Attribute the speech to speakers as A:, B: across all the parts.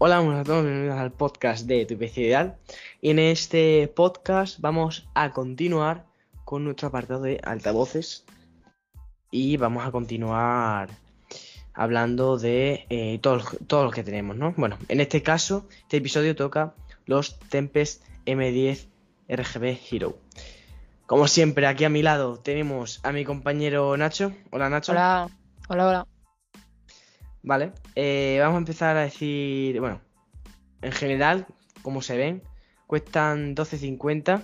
A: Hola, buenas a todos, bienvenidos al podcast de Tu Ideal. Y en este podcast vamos a continuar con nuestro apartado de altavoces. Y vamos a continuar hablando de eh, todos todo lo que tenemos, ¿no? Bueno, en este caso, este episodio toca los Tempest M10 RGB Hero. Como siempre, aquí a mi lado tenemos a mi compañero Nacho. Hola Nacho.
B: Hola, hola, hola.
A: Vale, eh, vamos a empezar a decir, bueno, en general, como se ven, cuestan 12.50.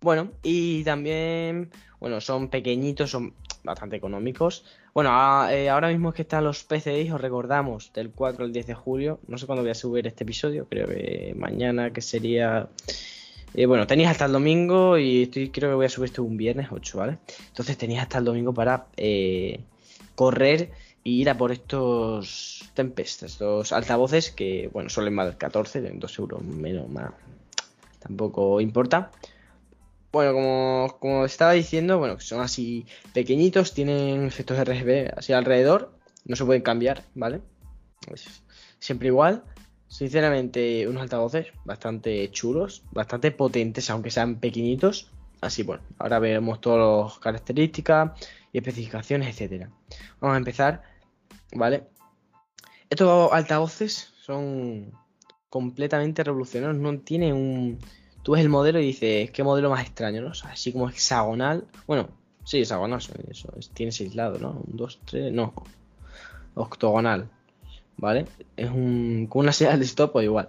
A: Bueno, y también, bueno, son pequeñitos, son bastante económicos. Bueno, eh, ahora mismo es que están los PCI, os recordamos, del 4 al 10 de julio. No sé cuándo voy a subir este episodio, creo que mañana, que sería... Eh, bueno, tenéis hasta el domingo y estoy, creo que voy a subir esto un viernes 8, ¿vale? Entonces tenéis hasta el domingo para correr y ir a por estos Tempest, estos altavoces que, bueno, suelen valer 14, 2 euros menos, más, tampoco importa. Bueno, como, como estaba diciendo, bueno, son así pequeñitos, tienen efectos RGB así alrededor, no se pueden cambiar, ¿vale? Siempre igual. Sinceramente, unos altavoces bastante chulos, bastante potentes, aunque sean pequeñitos. Así, bueno, ahora veremos todas las características y especificaciones, etcétera. Vamos a empezar ¿vale? Estos altavoces son completamente revolucionarios, no tiene un... Tú ves el modelo y dices, qué modelo más extraño, ¿no? así como hexagonal. Bueno, sí, hexagonal, eso, tiene seis lados, ¿no? Un, dos, tres, no. Octogonal, ¿vale? Es un... con una señal de stop o igual.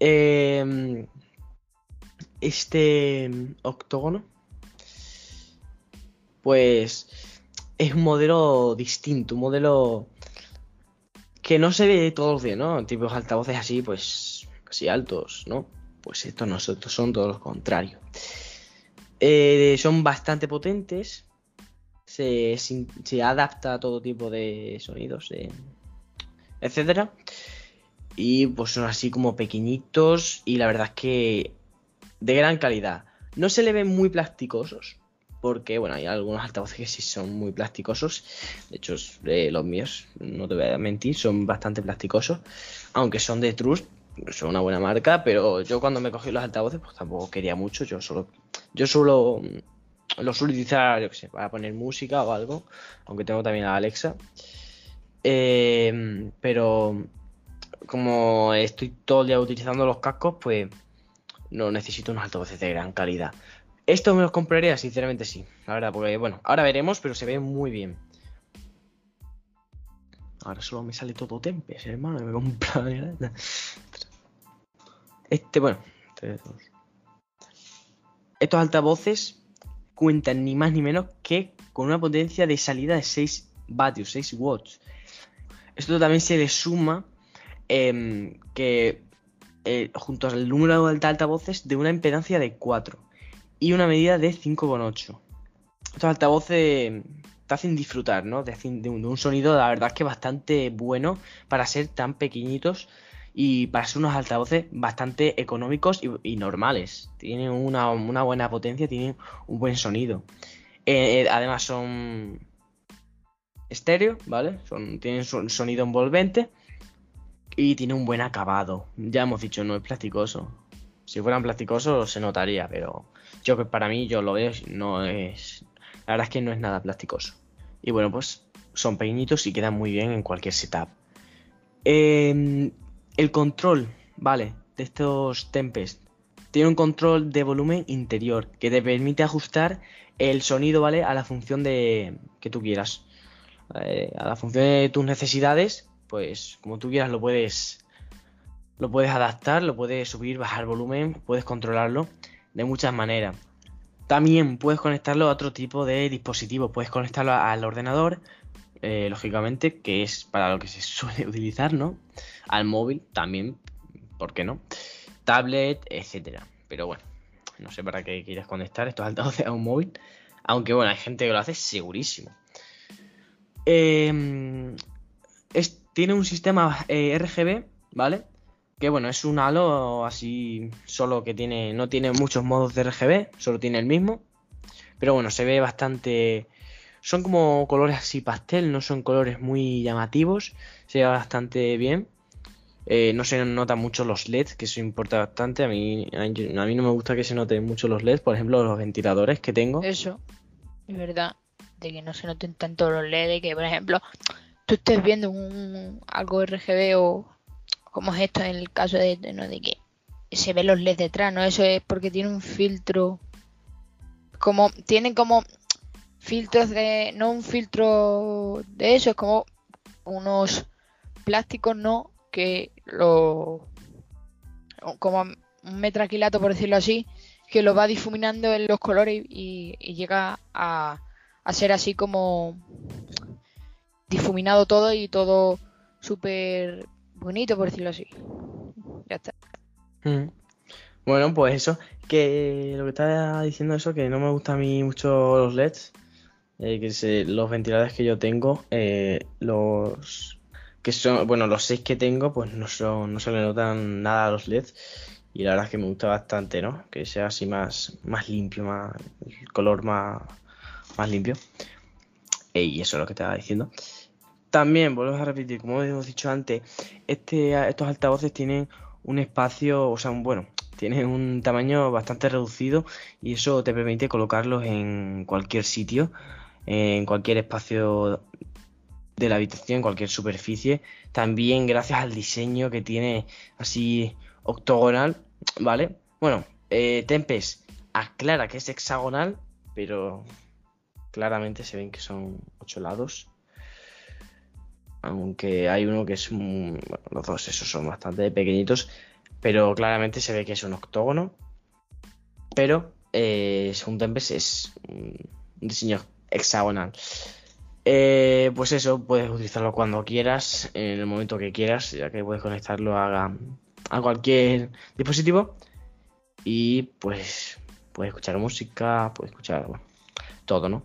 A: Em, este octógono, pues es un modelo distinto, un modelo que no se ve todos los días, ¿no? Tipos altavoces así, pues, así altos, ¿no? Pues estos no, son todo lo contrario. Eh, son bastante potentes, se, adapta a todo tipo de sonidos, etc. etcétera. Y pues son así como pequeñitos y la verdad es que de gran calidad. No se le ven muy plasticosos, porque bueno, hay algunos altavoces que sí son muy plasticosos. De hecho, los míos, no te voy a mentir, son bastante plasticosos. Aunque son de Trust, son una buena marca, pero yo cuando me cogí los altavoces, pues tampoco quería mucho. Yo solo, yo solo lo suelo utilizar, yo qué sé, para poner música o algo. Aunque tengo también a Alexa. Eh, pero como estoy todo el día utilizando los cascos, pues no necesito unos altavoces de gran calidad. Esto me los compraría, sinceramente sí. La verdad, porque bueno, ahora veremos, pero se ve muy bien. Ahora solo me sale todo Tempes, hermano. Me compra. Este, bueno. Estos altavoces cuentan ni más ni menos que con una potencia de salida de 6 vatios, 6 watts. Esto también se le suma em, que eh, junto al número de altavoces de una impedancia de 4 y una medida de 5,8. Estos altavoces te hacen disfrutar, ¿no? De, un, sonido, la verdad es que bastante bueno para ser tan pequeñitos y para ser unos altavoces bastante económicos y, normales. Tienen una, buena potencia, tienen un buen sonido. Eh, eh, además son estéreo, ¿vale? Son, tienen sonido envolvente y tiene un buen acabado. Ya hemos dicho, no es plasticoso. Si fueran plasticosos se notaría, pero yo que para mí yo lo veo, no es. La verdad es que no es nada plasticoso. Y bueno, pues son pequeñitos y quedan muy bien en cualquier setup. Em, el control, vale, de estos Tempest. Tiene un control de volumen interior que te permite ajustar el sonido, ¿vale? A la función de que tú quieras. Eh, a la función de tus necesidades, pues como tú quieras lo puedes lo puedes adaptar, lo puedes subir, bajar volumen, puedes controlarlo de muchas maneras. También puedes conectarlo a otro tipo de dispositivos, puedes conectarlo al ordenador, eh, lógicamente, que es para lo que se suele utilizar, ¿no? Al móvil también, ¿por qué no? Tablet, etcétera. Pero bueno, no sé para qué quieres conectar estos altavoces a un móvil. Aunque bueno, hay gente que lo hace segurísimo. Em, tiene un sistema eh, RGB, ¿vale? Que bueno, es un halo así, solo que tiene, no tiene muchos modos de RGB, solo tiene el mismo. Pero bueno, se ve bastante... Son como colores así pastel, no son colores muy llamativos, se ve bastante bien. Eh, no se notan mucho los LEDs, que eso importa bastante. A mí, a mí no me gusta que se noten mucho los LEDs, por ejemplo, los ventiladores que tengo.
B: Eso, es verdad, de que no se noten tanto los LEDs, que por ejemplo, tú estés viendo un, algo RGB o como es esto en el caso de, ¿no? de que se ven los LEDs detrás, ¿no? Eso es porque tiene un filtro. Como, tienen como filtros de. No un filtro de eso, es como unos plásticos, ¿no? Que lo. Como un metraquilato, por decirlo así, que lo va difuminando en los colores y, llega a, a ser así como difuminado todo y todo súper bonito, por decirlo así. Ya está.
A: Mm. Bueno, pues eso, que lo que estaba diciendo eso, que no me gusta a mí mucho los LEDs, eh, que los ventiladores que yo tengo, eh, los que son, bueno, los seis que tengo, pues no son, no se le notan nada a los LEDs y la verdad es que me gusta bastante, ¿no? Que sea así más, más limpio, más, el color más, más limpio. Eh, y eso es lo que estaba diciendo. También, vuelvo a repetir, como hemos dicho antes, este, estos altavoces tienen un espacio, o sea, un, bueno, tiene un tamaño bastante reducido y eso te permite colocarlos en cualquier sitio, en cualquier espacio de la habitación, en cualquier superficie. También gracias al diseño que tiene así octogonal, ¿vale? Bueno, eh, Tempest aclara que es hexagonal, pero claramente se ven que son ocho lados aunque hay uno que es bueno, los dos esos son bastante pequeñitos, pero claramente se ve que es un octógono, pero eh, según Tempest es un diseño hexagonal. Eh, pues eso, puedes utilizarlo cuando quieras, en el momento que quieras, ya que puedes conectarlo a, a cualquier dispositivo y pues puedes escuchar música, puedes escuchar todo, ¿no?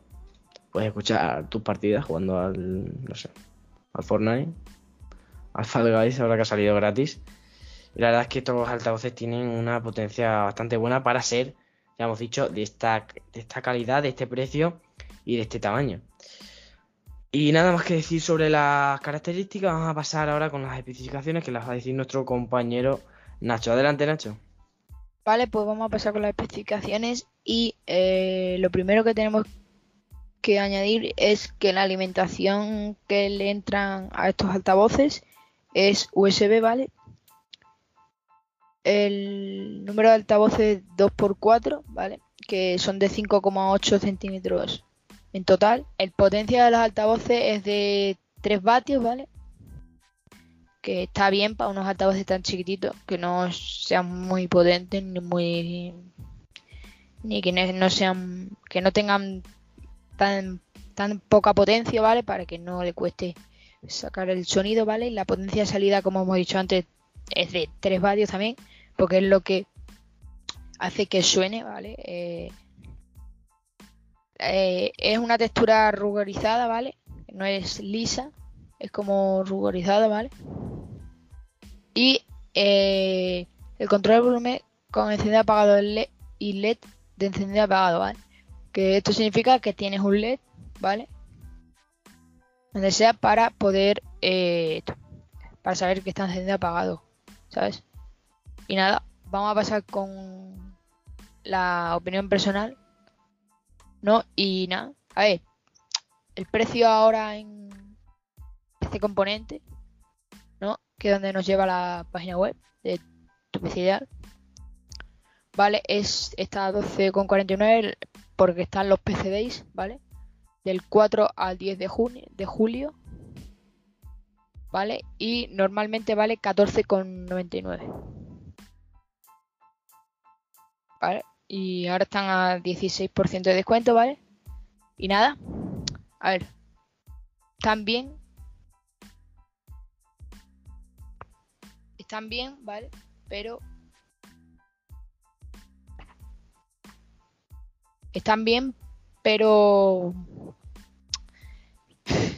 A: Puedes escuchar tus partidas jugando al, no sé, al Fortnite, al Fall Guys, ahora que ha salido gratis. Y la verdad es que los altavoces tienen una potencia bastante buena para ser, ya hemos dicho, de esta, de esta calidad, de este precio y de este tamaño. Y nada más que decir sobre las características, vamos a pasar ahora con las especificaciones que las va a decir nuestro compañero Nacho. Adelante, Nacho.
B: Vale, pues vamos a pasar con las especificaciones y eh, lo primero que tenemos que añadir es que la alimentación que le entran a estos altavoces es USB, ¿vale? El número de altavoces 2x4, ¿vale? Que son de 5,8 centímetros en total. El potencia de los altavoces es de 3 vatios, ¿vale? Que está bien para unos altavoces tan chiquititos, que no sean muy potentes ni muy ni que no sean que no tengan tan, tan poca potencia, ¿vale? Para que no le cueste sacar el sonido, ¿vale? La potencia de salida, como hemos dicho antes, es de 3 vatios también, porque es lo que hace que suene, ¿vale? Eh, eh, es una textura rugorizada, ¿vale? No es lisa, es como rugorizada, ¿vale? Y eh, el control de volumen con encendido apagado y LED de encendido apagado, ¿vale? Que esto significa que tienes un LED, ¿vale? Donde sea para poder, eh, para saber que está encendido apagado, ¿sabes? Y nada, vamos a pasar con la opinión personal, ¿no? Y nada, a ver, el precio ahora en este componente, ¿no? Que es donde nos lleva la página web de tu PC ¿vale? Es, está a 12,49 porque están los PC Days, ¿vale? Del 4 al 10 de, junio, de julio, ¿vale? Y normalmente vale 14,99. ¿Vale? Y ahora están a 16% de descuento, ¿vale? Y nada, a ver, también están bien, ¿vale? Pero están bien, pero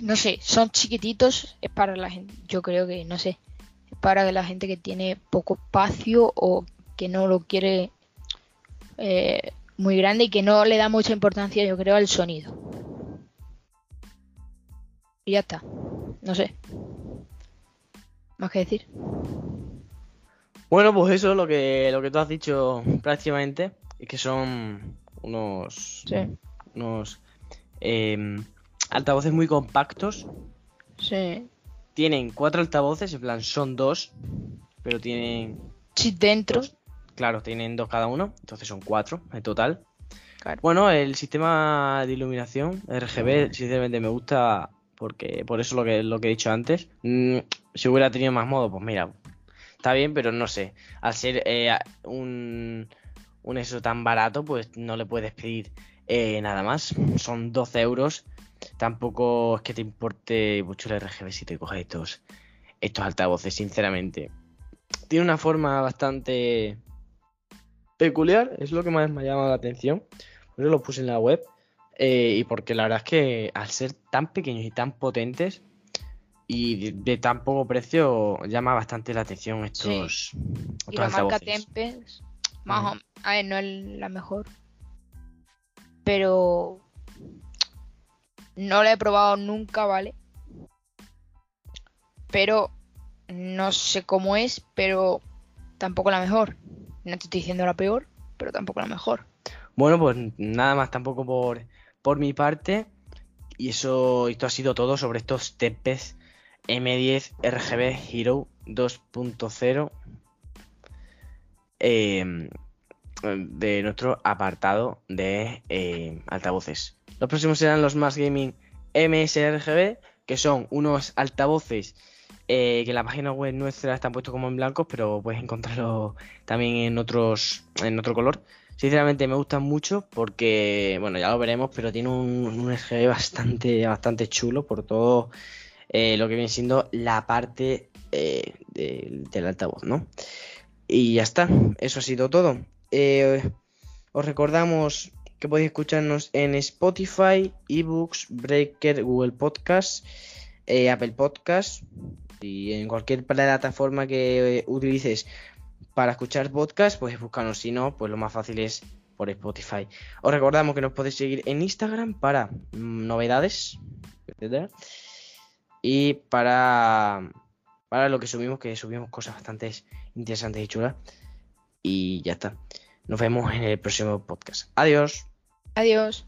B: no sé, son chiquititos, es para la gente, yo creo que, no sé, es para la gente que tiene poco espacio o que no lo quiere eh, muy grande y que no le da mucha importancia, yo creo, al sonido. Y ya está, no sé. Más que decir.
A: Bueno, pues eso es lo que, lo que tú has dicho prácticamente. Es que son unos.
B: Sí.
A: Unos. em, altavoces muy compactos.
B: Sí.
A: Tienen cuatro altavoces, en plan, son dos. Pero tienen.
B: Chip dentro.
A: dos. Claro, tienen dos cada uno. Entonces son cuatro en total.
B: Claro.
A: Bueno, el sistema de iluminación RGB, sinceramente me gusta porque por eso lo que, lo que he dicho antes. Mm, si hubiera tenido más modo, pues mira, está bien, pero no sé. Al ser eh, un, un eso tan barato, pues no le puedes pedir eh, nada más. Son 12 euros. Tampoco es que te importe mucho el RGB si te coges estos, estos altavoces, sinceramente. Tiene una forma bastante peculiar, es lo que más me ha llamado la atención. Eso lo puse en la web. eh, y porque la verdad es que al ser tan pequeños y tan potentes y de, de tan poco precio, llama bastante la atención estos, estos
B: Y la marca. Tempest, más o a ver, no es la mejor. Pero no la he probado nunca, ¿vale? Pero no sé cómo es, pero tampoco la mejor. No te estoy diciendo la peor, pero tampoco la mejor.
A: Bueno, pues nada más tampoco por, por mi parte. Y eso, esto ha sido todo sobre estos Tempest M10 RGB Hero 2.0 eh, de nuestro apartado de eh, altavoces. Los próximos serán los Más Gaming MSRGB, que son unos altavoces eh, que en la página web nuestra están puestos como en blancos, pero puedes encontrarlo también en otros en otro color. Sinceramente me gustan mucho porque, bueno, ya lo veremos, pero tiene un, un RGB bastante, bastante chulo por todo eh, lo que viene siendo la parte eh, del altavoz, ¿no? Y ya está, eso ha sido todo. Eh, os recordamos que podéis escucharnos en Spotify, eBooks, Breaker, Google Podcast, eh, Apple Podcast y en cualquier plataforma que eh, utilices para escuchar podcast, pues búscanos. Si no, pues lo más fácil es por Spotify. Os recordamos que nos podéis seguir en Instagram para mm, novedades, etcétera. Y para, para lo que subimos, que subimos cosas bastante interesantes y chulas. Y ya está. Nos vemos en el próximo podcast. Adiós.
B: Adiós.